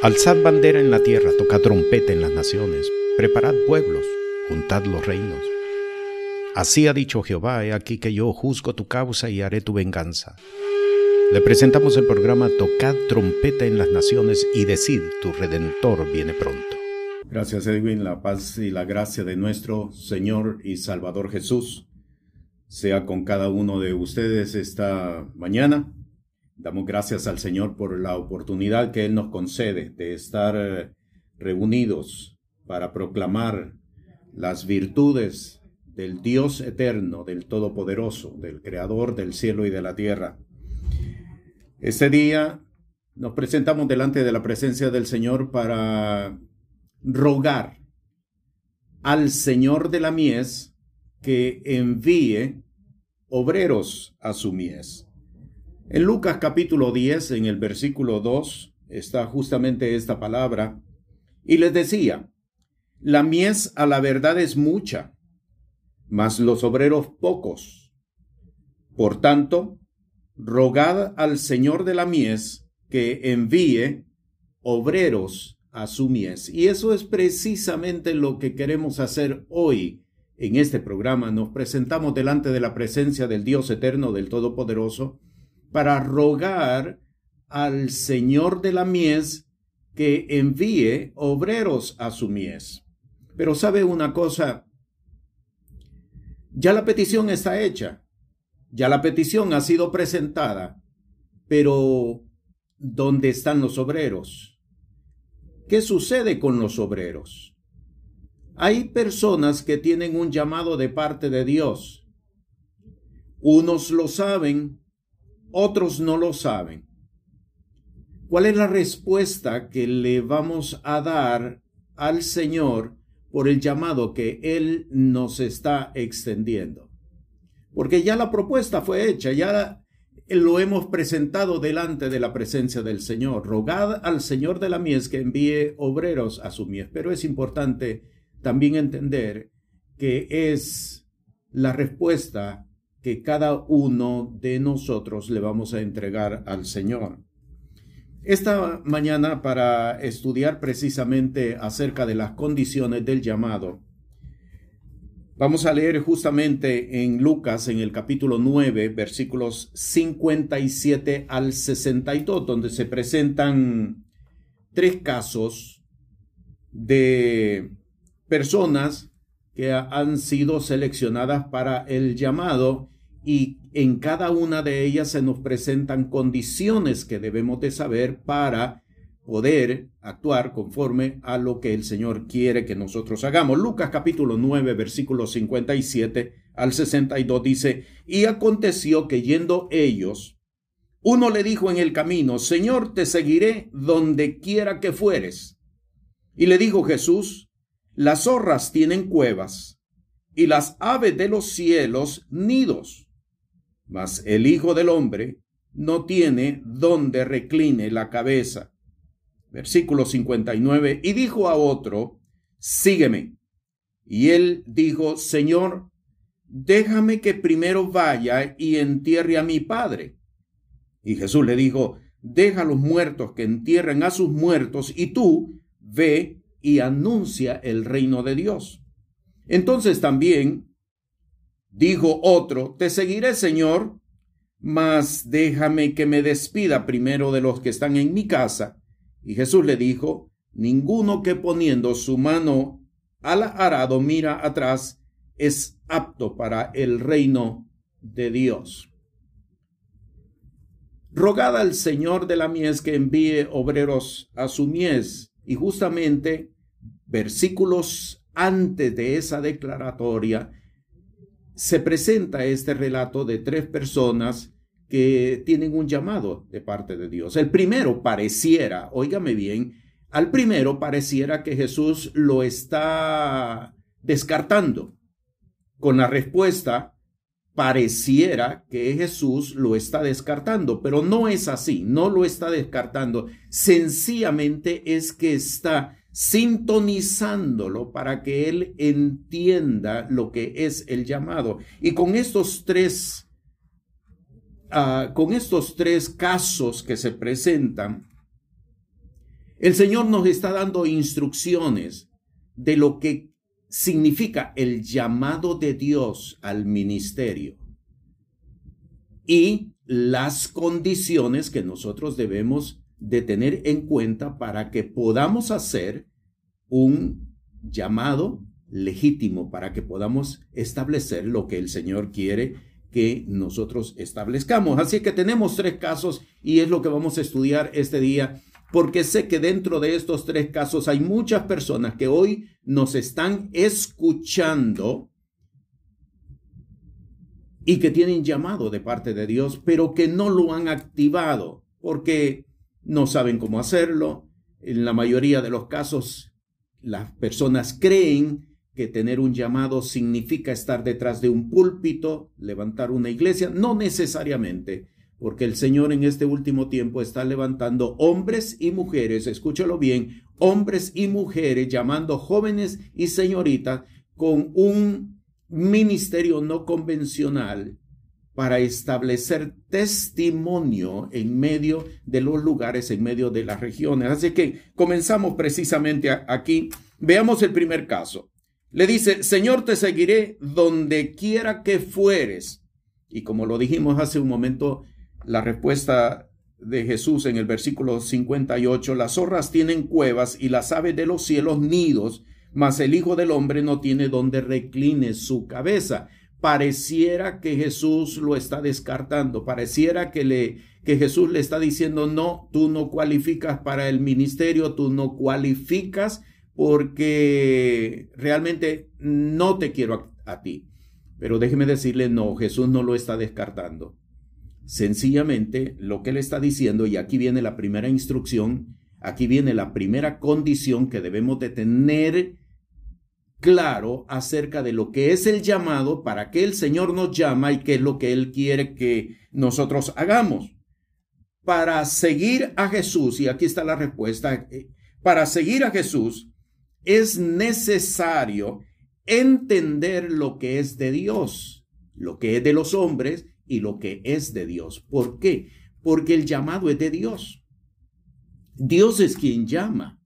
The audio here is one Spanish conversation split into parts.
Alzad bandera en la tierra, tocad trompeta en las naciones, preparad pueblos, juntad los reinos. Así ha dicho Jehová, he aquí que yo juzgo tu causa y haré tu venganza. Le presentamos el programa Tocad trompeta en las naciones y decid, tu redentor viene pronto. Gracias Edwin, la paz y la gracia de nuestro Señor y Salvador Jesús sea con cada uno de ustedes esta mañana. Damos gracias al Señor por la oportunidad que Él nos concede de estar eh, reunidos para proclamar las virtudes del Dios eterno, del Todopoderoso, del Creador del cielo y de la tierra. Este día nos presentamos delante de la presencia del Señor para rogar al Señor de la mies que envíe obreros a su mies. En Lucas capítulo 10, en el versículo 2, está justamente esta palabra, y les decía, la mies a la verdad es mucha, mas los obreros pocos. Por tanto, rogad al Señor de la mies que envíe obreros a su mies. Y eso es precisamente lo que queremos hacer hoy en este programa. Nos presentamos delante de la presencia del Dios eterno, del Todopoderoso, para rogar al Señor de la mies que envíe obreros a su mies. Pero sabe una cosa, ya la petición está hecha, ya la petición ha sido presentada, pero ¿dónde están los obreros? ¿Qué sucede con los obreros? Hay personas que tienen un llamado de parte de Dios. Unos lo saben, otros no lo saben. ¿Cuál es la respuesta que le vamos a dar al Señor por el llamado que Él nos está extendiendo? Porque ya la propuesta fue hecha, ya lo hemos presentado delante de la presencia del Señor. Rogad al Señor de la mies que envíe obreros a su mies. Pero es importante también entender que es la respuesta que cada uno de nosotros le vamos a entregar al Señor. Esta mañana para estudiar precisamente acerca de las condiciones del llamado, Vamos a leer justamente en Lucas, en el capítulo 9, versículos 57 al 62, donde se presentan tres casos de personas que han sido seleccionadas para el llamado y en cada una de ellas se nos presentan condiciones que debemos de saber para poder actuar conforme a lo que el Señor quiere que nosotros hagamos. Lucas capítulo 9, versículo 57 al 62 dice, y aconteció que yendo ellos, uno le dijo en el camino, Señor, te seguiré donde quiera que fueres. Y le dijo Jesús, las zorras tienen cuevas y las aves de los cielos nidos, mas el Hijo del Hombre no tiene donde recline la cabeza. Versículo 59. Y dijo a otro, sígueme. Y él dijo, Señor, déjame que primero vaya y entierre a mi padre. Y Jesús le dijo, deja a los muertos que entierren a sus muertos y tú ve y anuncia el reino de Dios. Entonces también dijo otro, te seguiré, Señor, mas déjame que me despida primero de los que están en mi casa. Y Jesús le dijo, ninguno que poniendo su mano al arado mira atrás es apto para el reino de Dios. Rogad al Señor de la mies que envíe obreros a su mies. Y justamente versículos antes de esa declaratoria se presenta este relato de tres personas que tienen un llamado de parte de Dios. El primero pareciera, óigame bien, al primero pareciera que Jesús lo está descartando. Con la respuesta, pareciera que Jesús lo está descartando, pero no es así, no lo está descartando. Sencillamente es que está sintonizándolo para que él entienda lo que es el llamado. Y con estos tres Ah, con estos tres casos que se presentan, El Señor nos está dando instrucciones de lo que significa el llamado de Dios al ministerio y las condiciones que nosotros debemos de tener en cuenta para que podamos hacer un llamado legítimo, para que podamos establecer lo que el Señor quiere que nosotros establezcamos. Así que tenemos tres casos y es lo que vamos a estudiar este día, porque sé que dentro de estos tres casos hay muchas personas que hoy nos están escuchando y que tienen llamado de parte de Dios, pero que no lo han activado porque no saben cómo hacerlo. En la mayoría de los casos, las personas creen que tener un llamado significa estar detrás de un púlpito, levantar una iglesia, no necesariamente, porque el Señor en este último tiempo está levantando hombres y mujeres, escúchalo bien, hombres y mujeres llamando jóvenes y señoritas con un ministerio no convencional para establecer testimonio en medio de los lugares, en medio de las regiones. Así que comenzamos precisamente aquí. Veamos el primer caso. Le dice, Señor, te seguiré donde quiera que fueres. Y como lo dijimos hace un momento, la respuesta de Jesús en el versículo 58, las zorras tienen cuevas y las aves de los cielos nidos, mas el Hijo del Hombre no tiene donde recline su cabeza. Pareciera que Jesús lo está descartando, pareciera que le que Jesús le está diciendo, "No, tú no cualificas para el ministerio, tú no cualificas porque realmente no te quiero a, ti. Pero déjeme decirle, no, Jesús no lo está descartando. Sencillamente lo que él está diciendo, y aquí viene la primera instrucción, aquí viene la primera condición que debemos de tener claro acerca de lo que es el llamado, para qué el Señor nos llama y qué es lo que Él quiere que nosotros hagamos. Para seguir a Jesús, y aquí está la respuesta, eh, para seguir a Jesús es necesario entender lo que es de Dios, lo que es de los hombres y lo que es de Dios. ¿Por qué? Porque el llamado es de Dios. Dios es quien llama.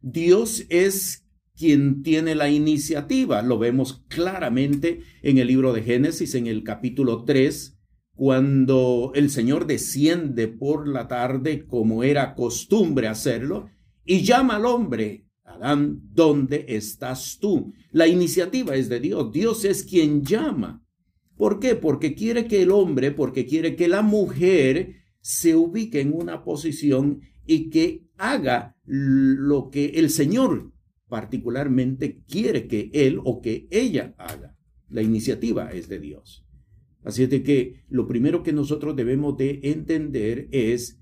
Dios es quien tiene la iniciativa. Lo vemos claramente en el libro de Génesis, en el capítulo 3, cuando el Señor desciende por la tarde, como era costumbre hacerlo, y llama al hombre Adán, ¿dónde estás tú? La iniciativa es de Dios. Dios es quien llama. ¿Por qué? Porque quiere que el hombre, porque quiere que la mujer se ubique en una posición y que haga lo que el Señor particularmente quiere que él o que ella haga. La iniciativa es de Dios. Así es de que lo primero que nosotros debemos de entender es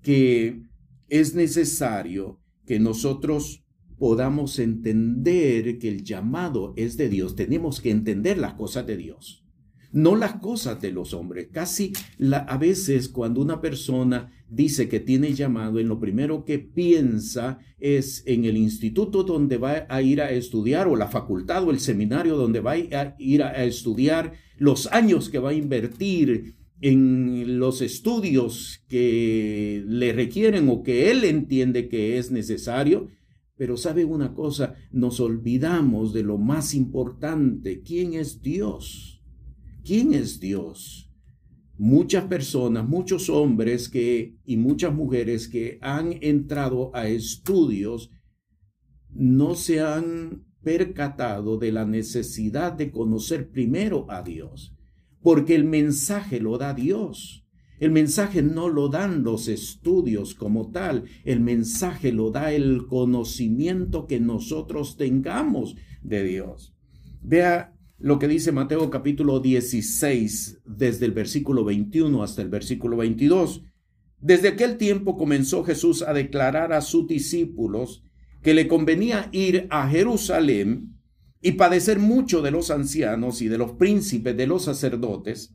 que es necesario que nosotros podamos entender que el llamado es de Dios, tenemos que entender las cosas de Dios, no las cosas de los hombres. Casi a veces cuando una persona dice que tiene llamado, en lo primero que piensa es en el instituto donde va a ir a estudiar o la facultad o el seminario donde va a ir a estudiar, los años que va a invertir en los estudios que le requieren o que él entiende que es necesario pero sabe una cosa, nos olvidamos de lo más importante. ¿Quién es Dios? ¿Quién es Dios? Muchas personas, muchos hombres que, y muchas mujeres que han entrado a estudios no se han percatado de la necesidad de conocer primero a Dios, porque el mensaje lo da Dios. El mensaje no lo dan los estudios como tal, el mensaje lo da el conocimiento que nosotros tengamos de Dios. Vea lo que dice Mateo capítulo 16, desde el versículo 21 hasta el versículo 22. Desde aquel tiempo comenzó Jesús a declarar a sus discípulos que le convenía ir a Jerusalén y padecer mucho de los ancianos y de los príncipes de los sacerdotes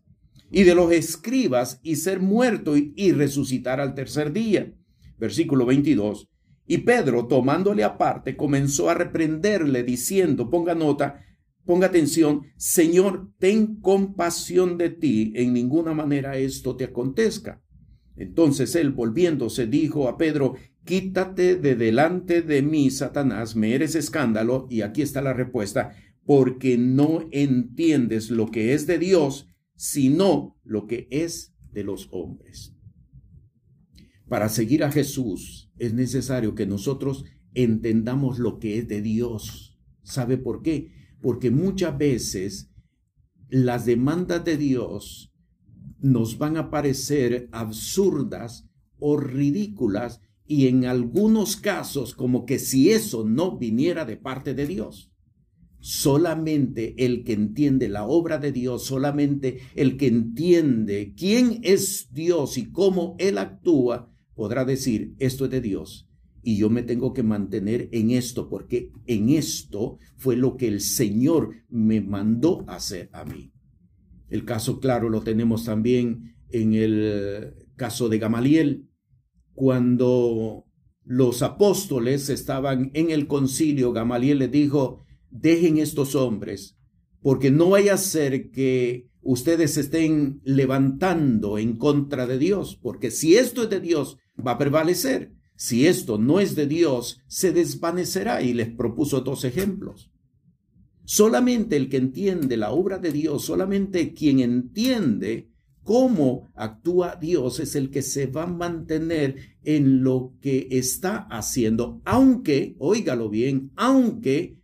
y de los escribas y ser muerto y, resucitar al tercer día. Versículo 22. Y Pedro, tomándole aparte, comenzó a reprenderle, diciendo, ponga nota, ponga atención, Señor, ten compasión de ti, en ninguna manera esto te acontezca. Entonces él, volviéndose, dijo a Pedro, Quítate de delante de mí, Satanás, me eres escándalo, y aquí está la respuesta, porque no entiendes lo que es de Dios, sino lo que es de los hombres. Para seguir a Jesús es necesario que nosotros entendamos lo que es de Dios. ¿Sabe por qué? Porque muchas veces las demandas de Dios nos van a parecer absurdas o ridículas y en algunos casos como que si eso no viniera de parte de Dios. Solamente el que entiende la obra de Dios, solamente el que entiende quién es Dios y cómo Él actúa, podrá decir, esto es de Dios. Y yo me tengo que mantener en esto, porque en esto fue lo que el Señor me mandó hacer a mí. El caso claro lo tenemos también en el caso de Gamaliel, cuando los apóstoles estaban en el concilio, Gamaliel les dijo, dejen estos hombres, porque no vaya a ser que ustedes estén levantando en contra de Dios, porque si esto es de Dios, va a prevalecer. Si esto no es de Dios, se desvanecerá. Y les propuso dos ejemplos. Solamente el que entiende la obra de Dios, solamente quien entiende cómo actúa Dios es el que se va a mantener en lo que está haciendo, aunque, óigalo bien, aunque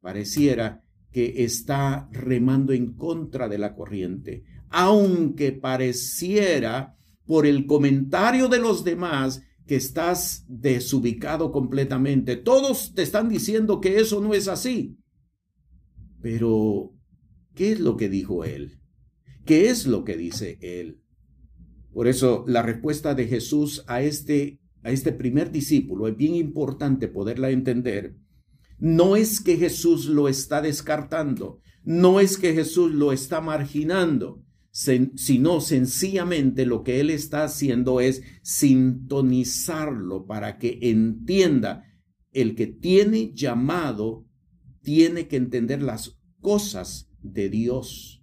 pareciera que está remando en contra de la corriente, aunque pareciera por el comentario de los demás que estás desubicado completamente. Todos te están diciendo que eso no es así. Pero, ¿qué es lo que dijo él? ¿Qué es lo que dice él? Por eso la respuesta de Jesús a este, a este primer discípulo es bien importante poderla entender. No es que Jesús lo está descartando, no es que Jesús lo está marginando, sino sencillamente lo que él está haciendo es sintonizarlo para que entienda. El que tiene llamado tiene que entender las cosas de Dios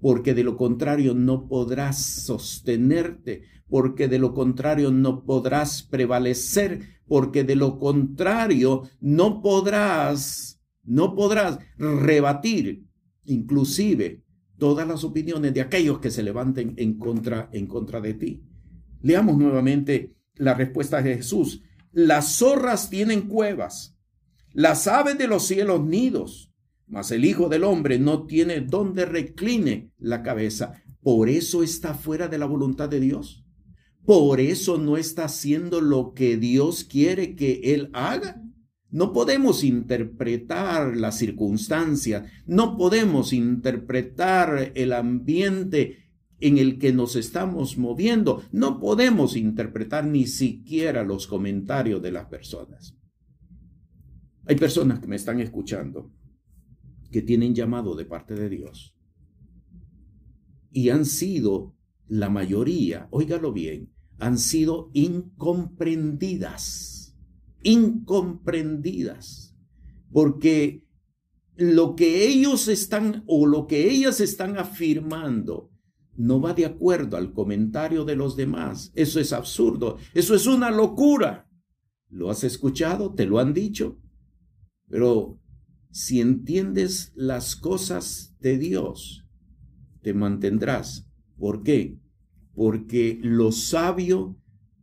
porque de lo contrario no podrás sostenerte, porque de lo contrario no podrás prevalecer, porque de lo contrario no podrás, no podrás rebatir. Inclusive todas las opiniones de aquellos que se levanten en contra, en contra de ti. Leamos nuevamente la respuesta de Jesús. Las zorras tienen cuevas, las aves de los cielos nidos, mas el Hijo del Hombre no tiene donde recline la cabeza. Por eso está fuera de la voluntad de Dios. Por eso no está haciendo lo que Dios quiere que Él haga. No podemos interpretar las circunstancias, no podemos interpretar el ambiente en el que nos estamos moviendo, no podemos interpretar ni siquiera los comentarios de las personas. Hay personas que me están escuchando que tienen llamado de parte de Dios. Y han sido, la mayoría, óigalo bien, han sido incomprendidas, incomprendidas, porque lo que ellos están o lo que ellas están afirmando no va de acuerdo al comentario de los demás. Eso es absurdo, eso es una locura. ¿Lo has escuchado? ¿Te lo han dicho? Pero si entiendes las cosas de Dios, te mantendrás. ¿Por qué? Porque lo sabio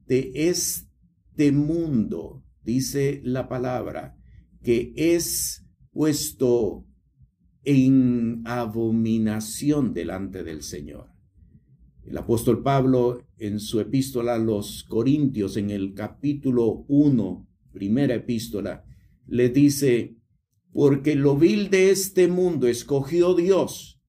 de este mundo, dice la palabra, que es puesto en abominación delante del Señor. El apóstol Pablo en su epístola a los Corintios, en el capítulo 1, primera epístola, le dice, porque lo vil de este mundo escogió Dios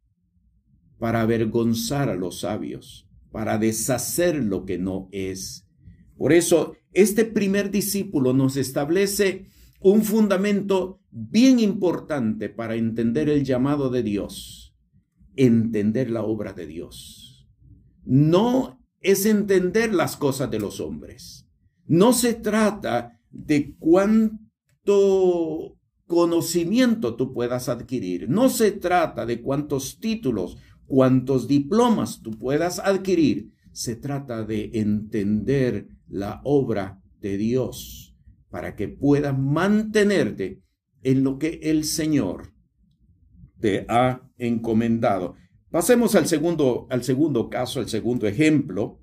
para avergonzar a los sabios, para deshacer lo que no es. Por eso, este primer discípulo nos establece un fundamento bien importante para entender el llamado de Dios, entender la obra de Dios. No es entender las cosas de los hombres. No se trata de cuánto conocimiento tú puedas adquirir. No se trata de cuántos títulos, cuántos diplomas tú puedas adquirir. Se trata de entender la obra de Dios para que puedas mantenerte en lo que el Señor te ha encomendado. Pasemos al segundo, al segundo caso, al segundo ejemplo.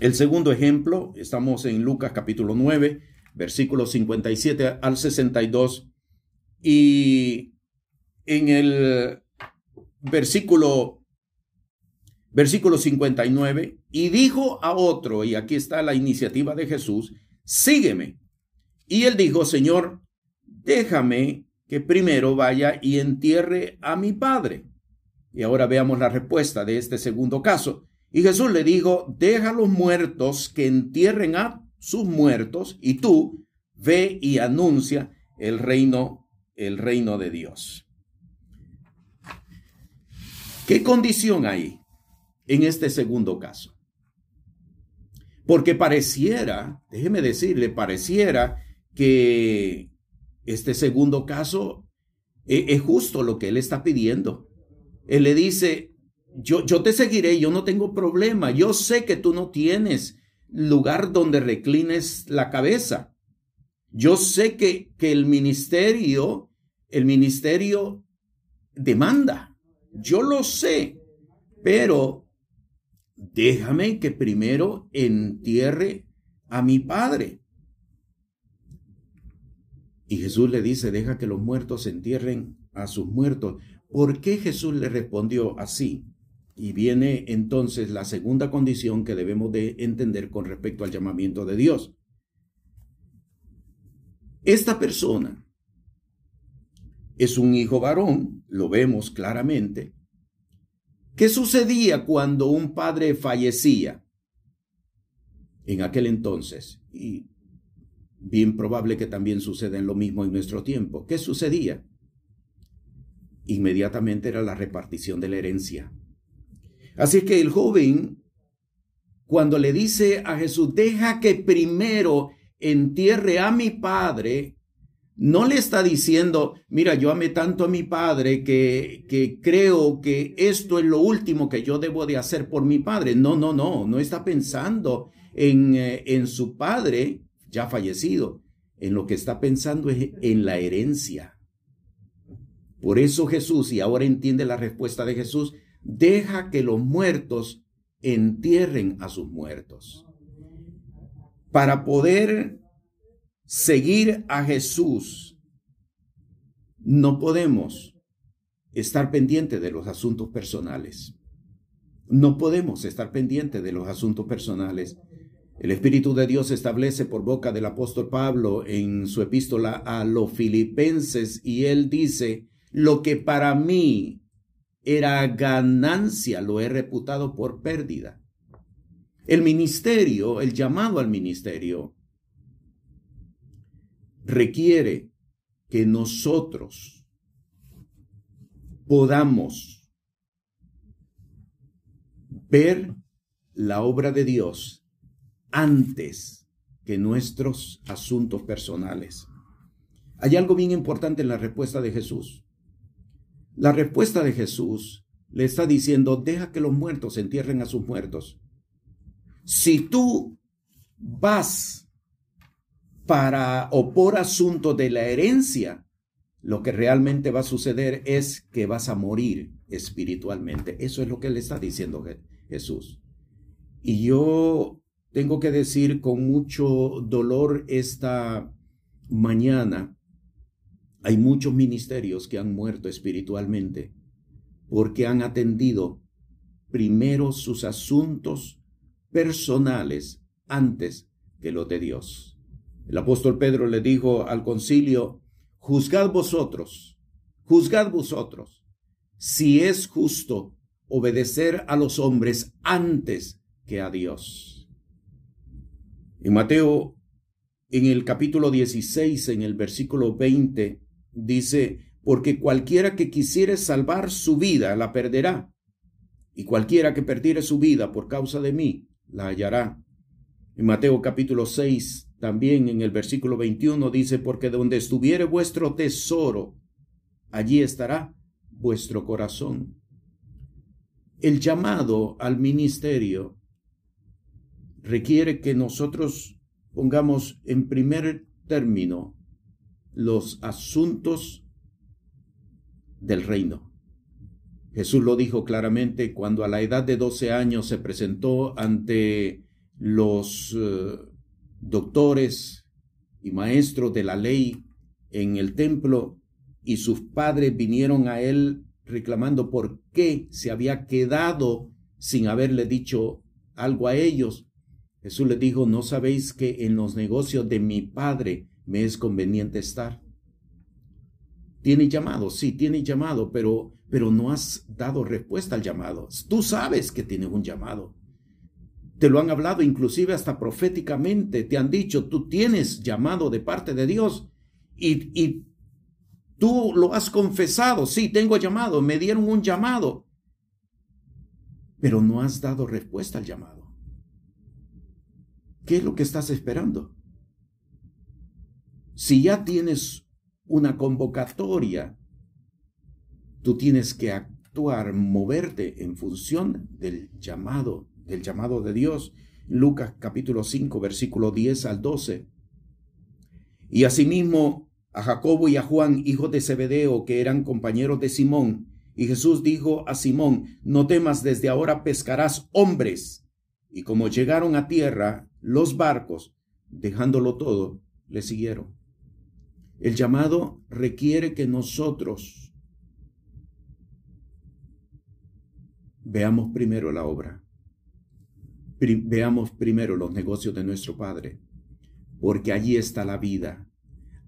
El segundo ejemplo, estamos en Lucas capítulo 9, versículos 57 al 62. Y en el versículo, versículo 59, y dijo a otro, y aquí está la iniciativa de Jesús, sígueme. Y él dijo, Señor, déjame que primero vaya y entierre a mi padre. Y ahora veamos la respuesta de este segundo caso. Y Jesús le dijo, deja a los muertos que entierren a sus muertos y tú ve y anuncia el reino, el reino de Dios. ¿Qué condición hay en este segundo caso? Porque pareciera, déjeme decirle, pareciera que este segundo caso es, es justo lo que él está pidiendo. Él le dice, yo, yo te seguiré, yo no tengo problema, yo sé que tú no tienes lugar donde reclines la cabeza. Yo sé que, que el ministerio, el ministerio demanda. Yo lo sé, pero déjame que primero entierre a mi padre. Y Jesús le dice, deja que los muertos entierren a sus muertos. ¿Por qué Jesús le respondió así? Y viene entonces la segunda condición que debemos de entender con respecto al llamamiento de Dios. Esta persona es un hijo varón, lo vemos claramente. ¿Qué sucedía cuando un padre fallecía? En aquel entonces, y bien probable que también suceda en lo mismo en nuestro tiempo, ¿qué sucedía? inmediatamente era la repartición de la herencia. Así que el joven, cuando le dice a Jesús, deja que primero entierre a mi padre, no le está diciendo, mira, yo amé tanto a mi padre que, que creo que esto es lo último que yo debo de hacer por mi padre. No, no, no, no está pensando en, eh, en su padre ya fallecido. En lo que está pensando es en la herencia. Por eso Jesús, y ahora entiende la respuesta de Jesús, deja que los muertos entierren a sus muertos. Para poder seguir a Jesús, no podemos estar pendientes de los asuntos personales. No podemos estar pendientes de los asuntos personales. El Espíritu de Dios establece por boca del apóstol Pablo en su epístola a los filipenses y él dice, lo que para mí era ganancia lo he reputado por pérdida. El ministerio, el llamado al ministerio, requiere que nosotros podamos ver la obra de Dios antes que nuestros asuntos personales. Hay algo bien importante en la respuesta de Jesús. La respuesta de Jesús le está diciendo, deja que los muertos entierren a sus muertos. Si tú vas para o por asunto de la herencia, lo que realmente va a suceder es que vas a morir espiritualmente. Eso es lo que le está diciendo Jesús. Y yo tengo que decir con mucho dolor esta mañana hay muchos ministerios que han muerto espiritualmente porque han atendido primero sus asuntos personales antes que los de Dios. El apóstol Pedro le dijo al concilio, juzgad vosotros, juzgad vosotros, si es justo obedecer a los hombres antes que a Dios. En Mateo, en el capítulo 16, en el versículo 20, Dice, porque cualquiera que quisiere salvar su vida la perderá, y cualquiera que perdiere su vida por causa de mí la hallará. En Mateo capítulo 6, también en el versículo 21 dice, porque donde estuviere vuestro tesoro, allí estará vuestro corazón. El llamado al ministerio requiere que nosotros pongamos en primer término los asuntos del reino. Jesús lo dijo claramente cuando a la edad de 12 años se presentó ante los eh, doctores y maestros de la ley en el templo y sus padres vinieron a él reclamando por qué se había quedado sin haberle dicho algo a ellos. Jesús les dijo, ¿no sabéis que en los negocios de mi Padre me es conveniente estar? Tiene llamado, sí, tiene llamado, pero, pero no has dado respuesta al llamado. Tú sabes que tienes un llamado. Te lo han hablado inclusive hasta proféticamente. Te han dicho, tú tienes llamado de parte de Dios y, y tú lo has confesado. Sí, tengo llamado, me dieron un llamado. Pero no has dado respuesta al llamado. ¿Qué es lo que estás esperando? Si ya tienes una convocatoria, tú tienes que actuar, moverte en función del llamado del llamado de Dios. Lucas capítulo 5, versículo 10 al 12. Y asimismo a Jacobo y a Juan, hijos de Zebedeo, que eran compañeros de Simón. Y Jesús dijo a Simón, no temas, desde ahora pescarás hombres. Y como llegaron a tierra, los barcos, dejándolo todo, le siguieron. El llamado requiere que nosotros veamos primero la obra veamos primero los negocios de nuestro Padre, porque allí está la vida,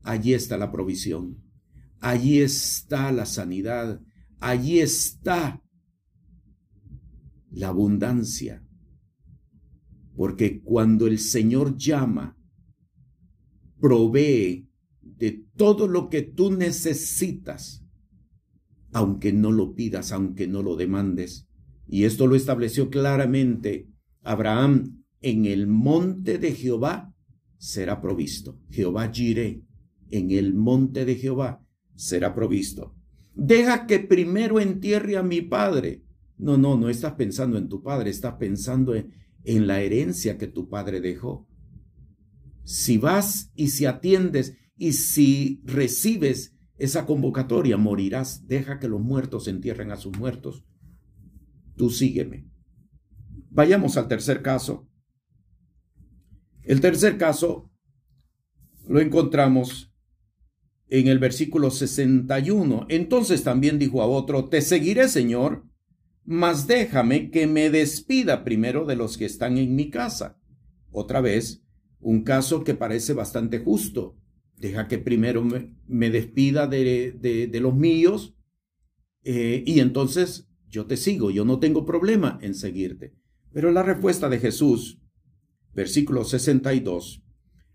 allí está la provisión, allí está la sanidad, allí está la abundancia. Porque cuando el Señor llama, provee de todo lo que tú necesitas, aunque no lo pidas, aunque no lo demandes. Y esto lo estableció claramente Abraham, en el monte de Jehová será provisto. Jehová Jireh, en el monte de Jehová será provisto. Deja que primero entierre a mi padre. No, no, no estás pensando en tu padre, estás pensando en, en la herencia que tu padre dejó. Si vas y si atiendes y si recibes esa convocatoria, morirás. Deja que los muertos entierren a sus muertos. Tú sígueme. Vayamos al tercer caso. El tercer caso lo encontramos en el versículo 61. Entonces también dijo a otro, Te seguiré, Señor, mas déjame que me despida primero de los que están en mi casa. Otra vez, un caso que parece bastante justo. Deja que primero me, despida de, los míos eh, y entonces yo te sigo, yo no tengo problema en seguirte. Pero la respuesta de Jesús, versículo 62,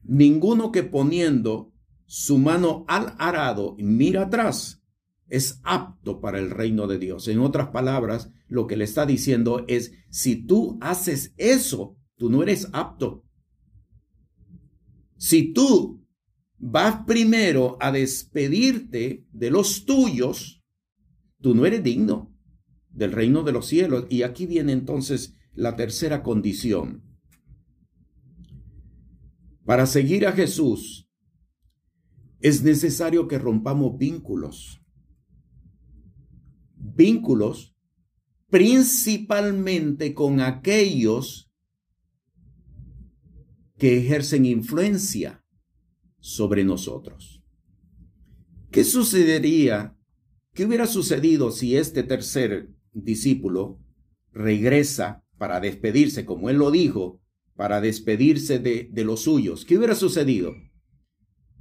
ninguno que poniendo su mano al arado mira atrás es apto para el reino de Dios. En otras palabras, lo que le está diciendo es, si tú haces eso, tú no eres apto. Si tú vas primero a despedirte de los tuyos, tú no eres digno del reino de los cielos. Y aquí viene entonces la tercera condición. Para seguir a Jesús es necesario que rompamos vínculos. Vínculos principalmente con aquellos que ejercen influencia sobre nosotros. ¿Qué sucedería? ¿Qué hubiera sucedido si este tercer discípulo regresa para despedirse, como él lo dijo, para despedirse de, de los suyos, ¿qué hubiera sucedido?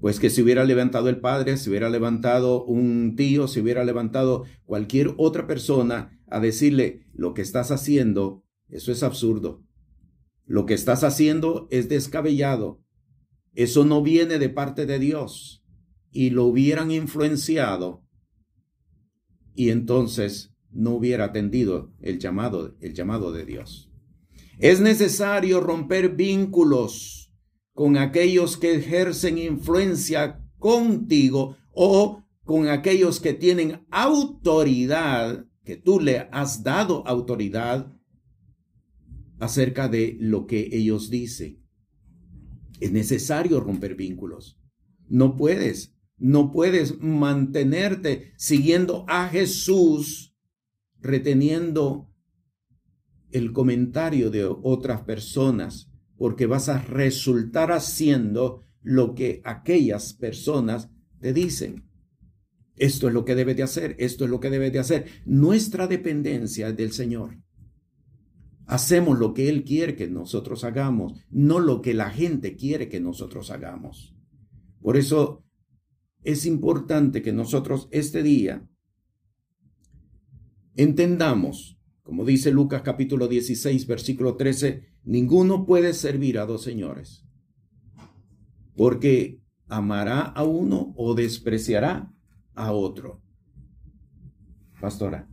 Pues que se hubiera levantado el padre, se hubiera levantado un tío, se hubiera levantado cualquier otra persona a decirle, lo que estás haciendo, eso es absurdo. Lo que estás haciendo es descabellado. Eso no viene de parte de Dios. Y lo hubieran influenciado. Y entonces no hubiera atendido el llamado, el llamado de Dios. Es necesario romper vínculos con aquellos que ejercen influencia contigo o con aquellos que tienen autoridad, que tú le has dado autoridad acerca de lo que ellos dicen. Es necesario romper vínculos. No puedes, no puedes mantenerte siguiendo a Jesús, reteniendo el comentario de otras personas, porque vas a resultar haciendo lo que aquellas personas te dicen. Esto es lo que debes de hacer, esto es lo que debes de hacer. Nuestra dependencia es del Señor. Hacemos lo que Él quiere que nosotros hagamos, no lo que la gente quiere que nosotros hagamos. Por eso es importante que nosotros este día entendamos, como dice Lucas capítulo 16, versículo 13, ninguno puede servir a dos señores, porque amará a uno o despreciará a otro. Pastora.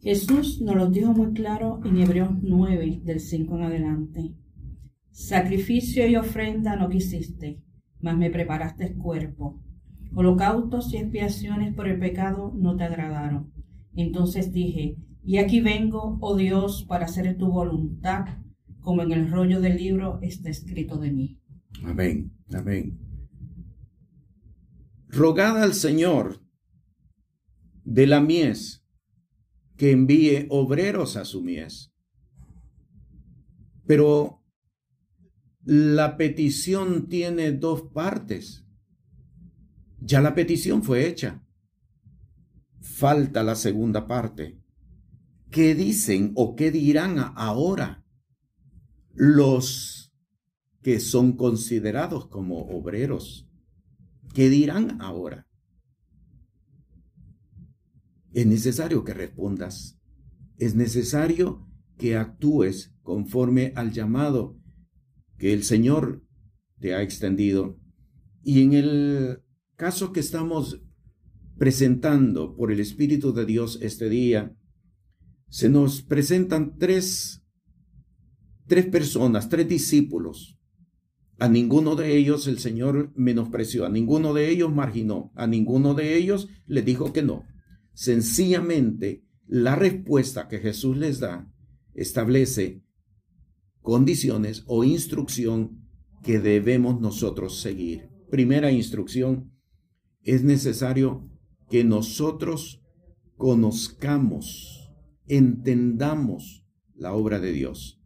Jesús nos lo dijo muy claro en Hebreos 9, del 5 en adelante. Sacrificio y ofrenda no quisiste, mas me preparaste el cuerpo. Holocaustos y expiaciones por el pecado no te agradaron. Entonces dije, y aquí vengo, oh Dios, para hacer tu voluntad, como en el rollo del libro está escrito de mí. Amén, amén. Rogad al Señor de la mies que envíe obreros a su mies. Pero la petición tiene dos partes. Ya la petición fue hecha. Falta la segunda parte. ¿Qué dicen o qué dirán ahora los que son considerados como obreros? ¿Qué dirán ahora? es necesario que respondas. Es necesario que actúes conforme al llamado que el Señor te ha extendido. Y en el caso que estamos presentando por el Espíritu de Dios este día, se nos presentan tres, tres personas, tres discípulos. A ninguno de ellos el Señor menospreció, a ninguno de ellos marginó, a ninguno de ellos le dijo que no. Sencillamente, la respuesta que Jesús les da establece condiciones o instrucción que debemos nosotros seguir. Primera instrucción, es necesario que nosotros conozcamos, entendamos la obra de Dios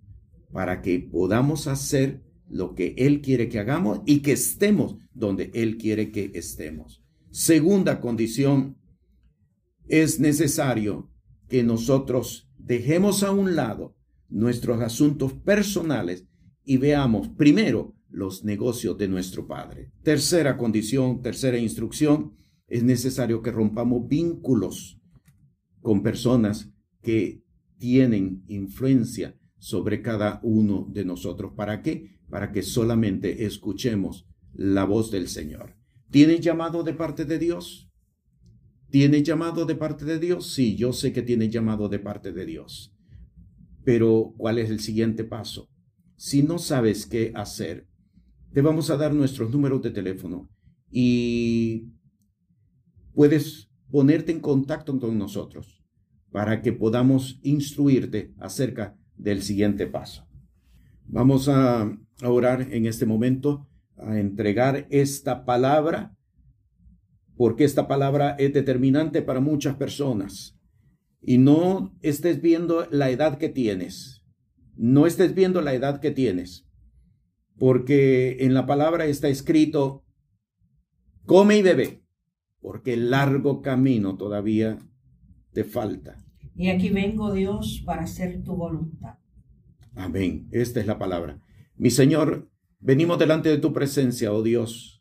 para que podamos hacer lo que Él quiere que hagamos y que estemos donde Él quiere que estemos. Segunda condición, es necesario que nosotros dejemos a un lado nuestros asuntos personales y veamos primero los negocios de nuestro Padre. Tercera condición, tercera instrucción, es necesario que rompamos vínculos con personas que tienen influencia sobre cada uno de nosotros. ¿Para qué? Para que solamente escuchemos la voz del Señor. ¿Tiene llamado de parte de Dios? ¿Tiene llamado de parte de Dios? Sí, yo sé que tiene llamado de parte de Dios. Pero, ¿cuál es el siguiente paso? Si no sabes qué hacer, te vamos a dar nuestros números de teléfono y puedes ponerte en contacto con nosotros para que podamos instruirte acerca del siguiente paso. Vamos a orar en este momento, a entregar esta palabra porque esta palabra es determinante para muchas personas. Y no estés viendo la edad que tienes. No estés viendo la edad que tienes. Porque en la palabra está escrito, come y bebe, porque el largo camino todavía te falta. Y aquí vengo, Dios, para hacer tu voluntad. Amén. Esta es la palabra. Mi Señor, venimos delante de tu presencia, oh Dios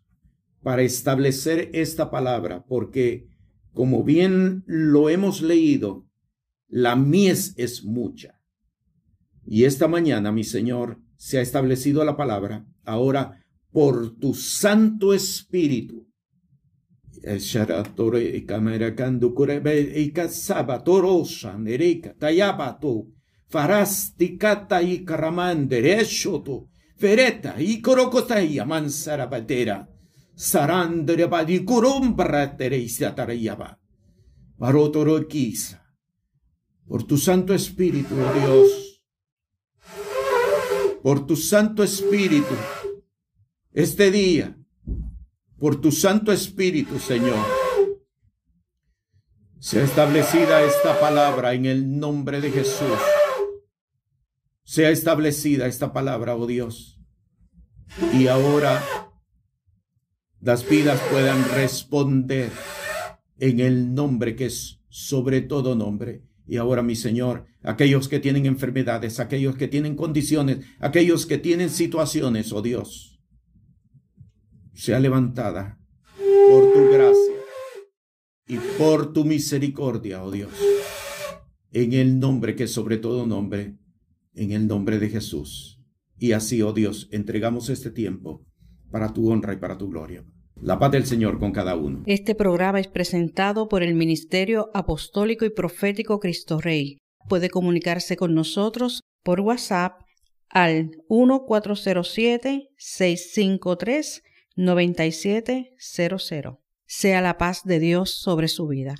para establecer esta palabra, porque como bien lo hemos leído, la mies es mucha. Y esta mañana, mi Señor, se ha establecido la palabra, ahora por tu Santo Espíritu. Farastikata y derecho fereta y corocotaya mansara badera sarandere di curumbra tereisa tarayaba. Barotoro quisa. Por tu Santo Espíritu, oh Dios. Por tu Santo Espíritu. este día, por tu Santo Espíritu, Señor, sea establecida esta palabra en el nombre de Jesús. Sea establecida esta palabra, oh Dios. Y ahora las vidas puedan responder en el nombre que es sobre todo nombre. Y ahora, mi Señor, aquellos que tienen enfermedades, aquellos que tienen condiciones, aquellos que tienen situaciones, oh Dios, sea levantada por tu gracia y por tu misericordia, oh Dios, en el nombre que sobre todo nombre, en el nombre de Jesús. Y así, oh Dios, entregamos este tiempo para tu honra y para tu gloria. La paz del Señor con cada uno. Este programa es presentado por el Ministerio Apostólico y Profético Cristo Rey. Puede comunicarse con nosotros por WhatsApp al 1407-653-9700. Sea la paz de Dios sobre su vida.